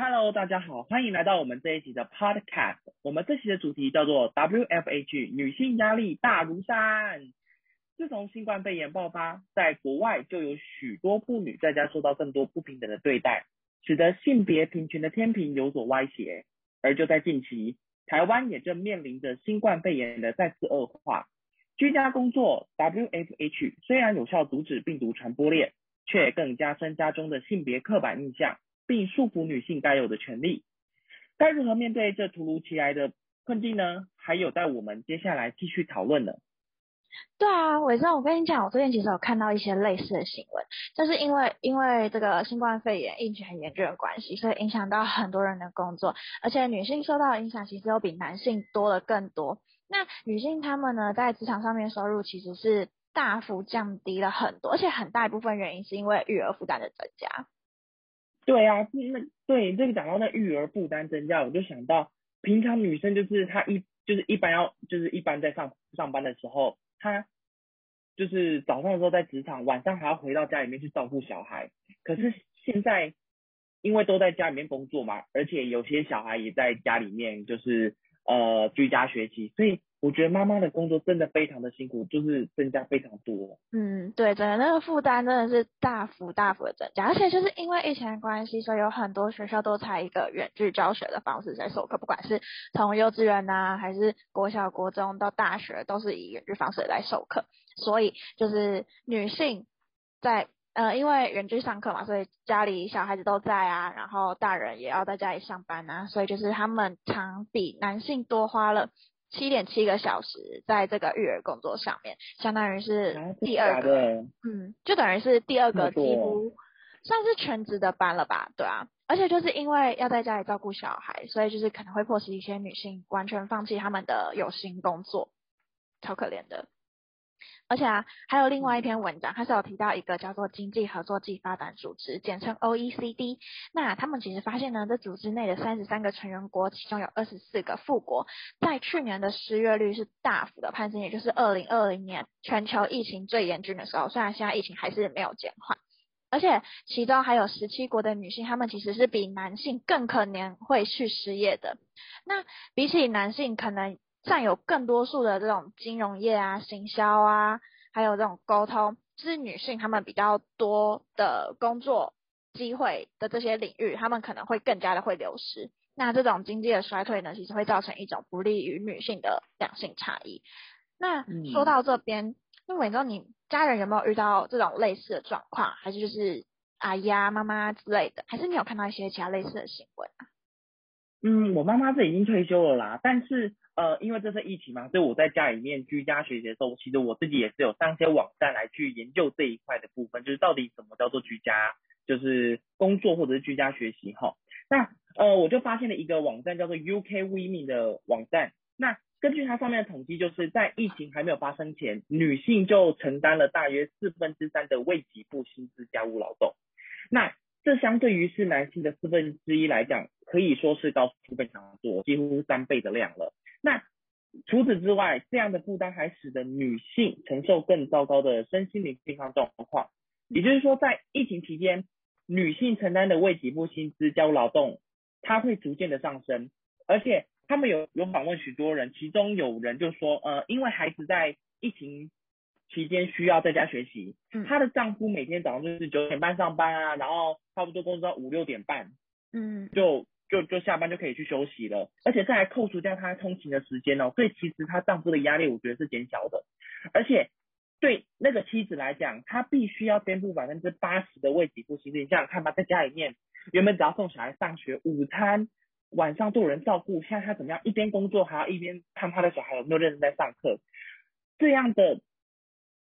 Hello，大家好，欢迎来到我们这一集的 Podcast。我们这期的主题叫做 WFH 女性压力大如山。自从新冠肺炎爆发，在国外就有许多妇女在家受到更多不平等的对待，使得性别平权的天平有所歪斜。而就在近期，台湾也正面临着新冠肺炎的再次恶化。居家工作 WFH 虽然有效阻止病毒传播链，却更加深家中的性别刻板印象。并束缚女性该有的权利，该如何面对这突如其来的困境呢？还有待我们接下来继续讨论呢。对啊，伟正，我跟你讲，我最近其实有看到一些类似的新闻，就是因为因为这个新冠肺炎疫情很严重的关系，所以影响到很多人的工作，而且女性受到的影响其实又比男性多了更多。那女性她们呢，在职场上面收入其实是大幅降低了很多，而且很大一部分原因是因为育儿负担的增加。对啊，那对这个讲到那育儿负担增加，我就想到平常女生就是她一就是一般要就是一般在上上班的时候，她就是早上的时候在职场，晚上还要回到家里面去照顾小孩。可是现在因为都在家里面工作嘛，而且有些小孩也在家里面就是呃居家学习，所以。我觉得妈妈的工作真的非常的辛苦，就是增加非常多。嗯，对，整个那个负担真的是大幅大幅的增加，而且就是因为疫情的关系，所以有很多学校都采一个远距教学的方式在授课，不管是从幼稚园呐，还是国小、国中到大学，都是以远距方式来授课。所以就是女性在呃，因为远距上课嘛，所以家里小孩子都在啊，然后大人也要在家里上班啊，所以就是他们常比男性多花了。七点七个小时在这个育儿工作上面，相当于是第二个，嗯，就等于是第二个几乎算是全职的班了吧，对啊，而且就是因为要在家里照顾小孩，所以就是可能会迫使一些女性完全放弃他们的有薪工作，超可怜的。而且啊，还有另外一篇文章，它是有提到一个叫做经济合作暨发展组织，简称 OECD。那他们其实发现呢，这组织内的三十三个成员国，其中有二十四个富国，在去年的失业率是大幅的攀升，也就是二零二零年全球疫情最严峻的时候。虽然现在疫情还是没有减缓，而且其中还有十七国的女性，她们其实是比男性更可能会去失业的。那比起男性，可能占有更多数的这种金融业啊、行销啊，还有这种沟通，是女性她们比较多的工作机会的这些领域，她们可能会更加的会流失。那这种经济的衰退呢，其实会造成一种不利于女性的两性差异。那说到这边，那伟忠，你家人有没有遇到这种类似的状况？还是就是阿姨啊、妈妈之类的？还是你有看到一些其他类似的新闻啊？嗯，我妈妈是已经退休了啦，但是呃，因为这是疫情嘛，所以我在家里面居家学习的时候，其实我自己也是有上一些网站来去研究这一块的部分，就是到底什么叫做居家，就是工作或者是居家学习哈。那呃，我就发现了一个网站叫做 UK Women 的网站，那根据它上面的统计，就是在疫情还没有发生前，女性就承担了大约四分之三的未给付薪资家务劳动，那这相对于是男性的四分之一来讲。可以说是高出非常做，几乎三倍的量了。那除此之外，这样的负担还使得女性承受更糟糕的身心灵健康状况。也就是说，在疫情期间，女性承担的未给付薪资家务劳动，它会逐渐的上升。而且他们有有访问许多人，其中有人就说，呃，因为孩子在疫情期间需要在家学习，她的丈夫每天早上就是九点半上班啊，然后差不多工作到五六点半，嗯，就。就就下班就可以去休息了，而且再来扣除掉她通勤的时间哦，所以其实她丈夫的压力我觉得是减小的，而且对那个妻子来讲，她必须要肩负百分之八十的为己付薪资。你想想看吧，在家里面原本只要送小孩上学，午餐晚上都有人照顾，现在她怎么样？一边工作还要一边看她的小孩有没有认真在上课，这样的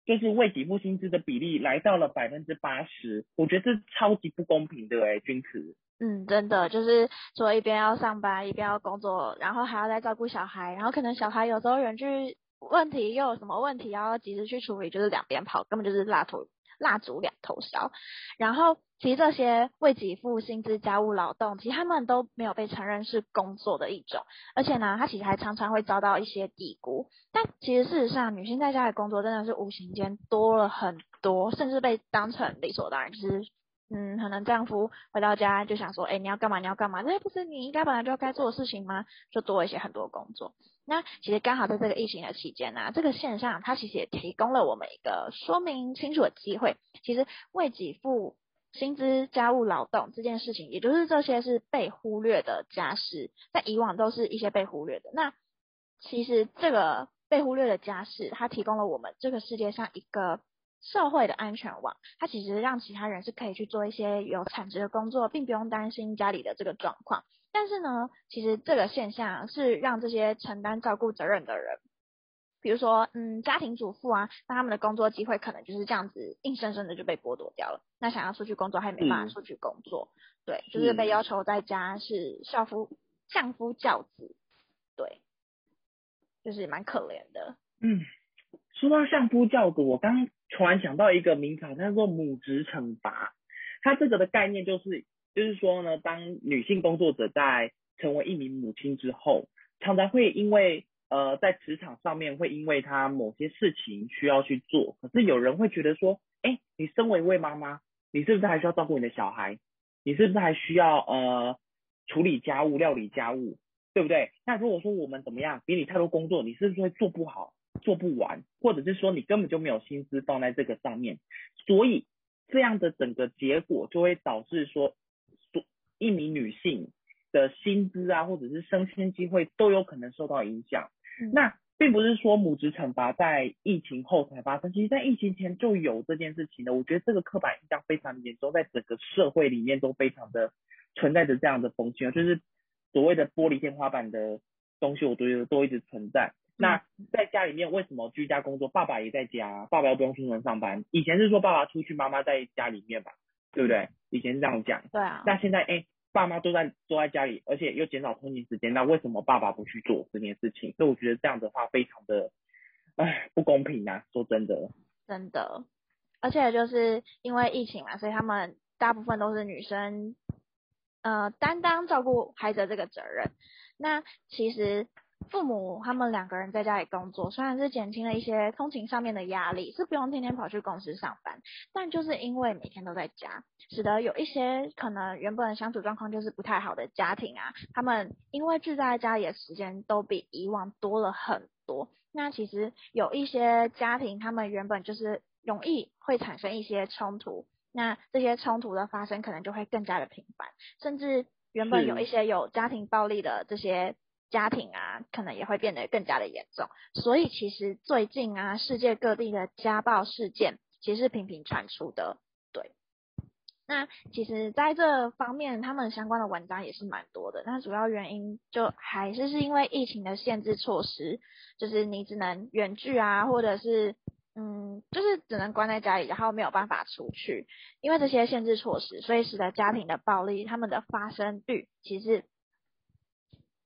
就是为己付薪资的比例来到了百分之八十，我觉得这超级不公平的哎，君子。嗯，真的就是说一边要上班，一边要工作，然后还要再照顾小孩，然后可能小孩有时候远距问题又有什么问题要及时去处理，就是两边跑，根本就是蜡烛蜡烛两头烧。然后其实这些为给付薪资家务劳动，其实他们都没有被承认是工作的一种，而且呢，他其实还常常会遭到一些低估。但其实事实上，女性在家里工作真的是无形间多了很多，甚至被当成理所当然，就是。嗯，可能丈夫回到家就想说，哎，你要干嘛？你要干嘛？这不是你应该本来就该做的事情吗？就多一些很多工作。那其实刚好在这个疫情的期间呢，这个现象它其实也提供了我们一个说明清楚的机会。其实为给付薪资家务劳动这件事情，也就是这些是被忽略的家事，在以往都是一些被忽略的。那其实这个被忽略的家事，它提供了我们这个世界上一个。社会的安全网，它其实让其他人是可以去做一些有产值的工作，并不用担心家里的这个状况。但是呢，其实这个现象是让这些承担照顾责任的人，比如说，嗯，家庭主妇啊，那他们的工作机会可能就是这样子，硬生生的就被剥夺掉了。那想要出去工作，还没办法出去工作，对，就是被要求在家是孝夫相夫教子，对，就是蛮可怜的。嗯，说到相夫教子，我刚。突然想到一个名词，叫做母职惩罚。它这个的概念就是，就是说呢，当女性工作者在成为一名母亲之后，常常会因为呃在职场上面会因为她某些事情需要去做，可是有人会觉得说，哎，你身为一位妈妈，你是不是还需要照顾你的小孩？你是不是还需要呃处理家务、料理家务，对不对？那如果说我们怎么样，给你太多工作，你是不是会做不好？做不完，或者是说你根本就没有心思放在这个上面，所以这样的整个结果就会导致说，所一名女性的薪资啊，或者是升迁机会都有可能受到影响。那并不是说母职惩罚在疫情后才发生，其实在疫情前就有这件事情的。我觉得这个刻板印象非常严重，在整个社会里面都非常的存在着这样的风气啊，就是所谓的玻璃天花板的东西，我觉得都一直存在。那在家里面为什么居家工作？爸爸也在家，爸爸又不用出门上班。以前是说爸爸出去，妈妈在家里面吧，对不对？以前是这样讲。对啊。那现在哎，爸妈都在都在家里，而且又减少通勤时间，那为什么爸爸不去做这件事情？所以我觉得这样的话非常的，哎，不公平啊！说真的。真的。而且就是因为疫情嘛，所以他们大部分都是女生，呃，担当照顾孩子这个责任。那其实。父母他们两个人在家里工作，虽然是减轻了一些通勤上面的压力，是不用天天跑去公司上班，但就是因为每天都在家，使得有一些可能原本相处状况就是不太好的家庭啊，他们因为聚在家里的时间都比以往多了很多。那其实有一些家庭，他们原本就是容易会产生一些冲突，那这些冲突的发生可能就会更加的频繁，甚至原本有一些有家庭暴力的这些。家庭啊，可能也会变得更加的严重，所以其实最近啊，世界各地的家暴事件其实频频传出的。对，那其实在这方面，他们相关的文章也是蛮多的。那主要原因就还是是因为疫情的限制措施，就是你只能远距啊，或者是嗯，就是只能关在家里，然后没有办法出去，因为这些限制措施，所以使得家庭的暴力他们的发生率其实。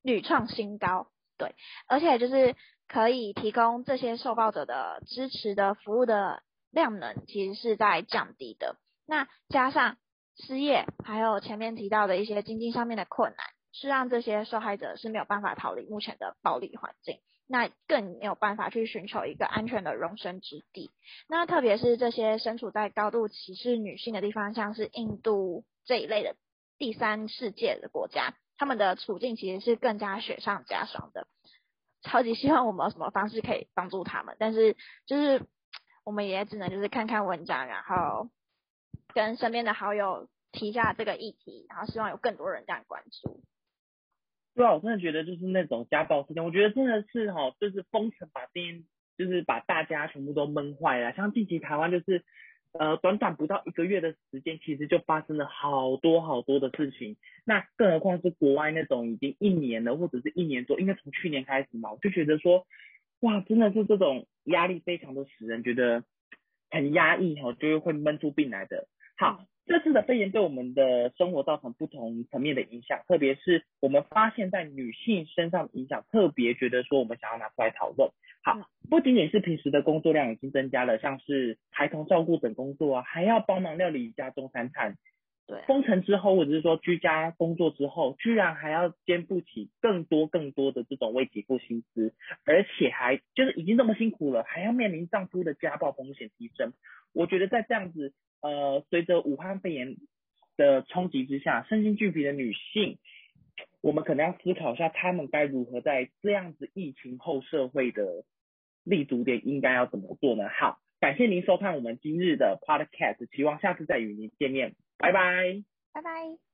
屡创新高，对，而且就是可以提供这些受暴者的支持的服务的量能，其实是在降低的。那加上失业，还有前面提到的一些经济上面的困难，是让这些受害者是没有办法逃离目前的暴力环境，那更没有办法去寻求一个安全的容身之地。那特别是这些身处在高度歧视女性的地方，像是印度这一类的第三世界的国家。他们的处境其实是更加雪上加霜的，超级希望我们有什么方式可以帮助他们，但是就是我们也只能就是看看文章，然后跟身边的好友提一下这个议题，然后希望有更多人这样关注。对啊，我真的觉得就是那种家暴事件，我觉得真的是哈，就是封城把这件，就是把大家全部都闷坏了，像近期台湾就是。呃，短短不到一个月的时间，其实就发生了好多好多的事情。那更何况是国外那种已经一年了，或者是一年多，应该从去年开始嘛，我就觉得说，哇，真的是这种压力非常的使人觉得很压抑哈，就是会闷出病来的。好，这次的肺炎对我们的生活造成不同层面的影响，特别是我们发现在女性身上的影响，特别觉得说我们想要拿出来讨论。好，不仅仅是平时的工作量已经增加了，像是孩童照顾等工作啊，还要帮忙料理家中三餐。对，封城之后，或者是说居家工作之后，居然还要肩负起更多更多的这种为己付薪资，而且还就是已经这么辛苦了，还要面临丈夫的家暴风险提升。我觉得在这样子，呃，随着武汉肺炎的冲击之下，身心俱疲的女性，我们可能要思考一下，她们该如何在这样子疫情后社会的立足点应该要怎么做呢？好，感谢您收看我们今日的 Podcast，希望下次再与您见面，拜拜，拜拜。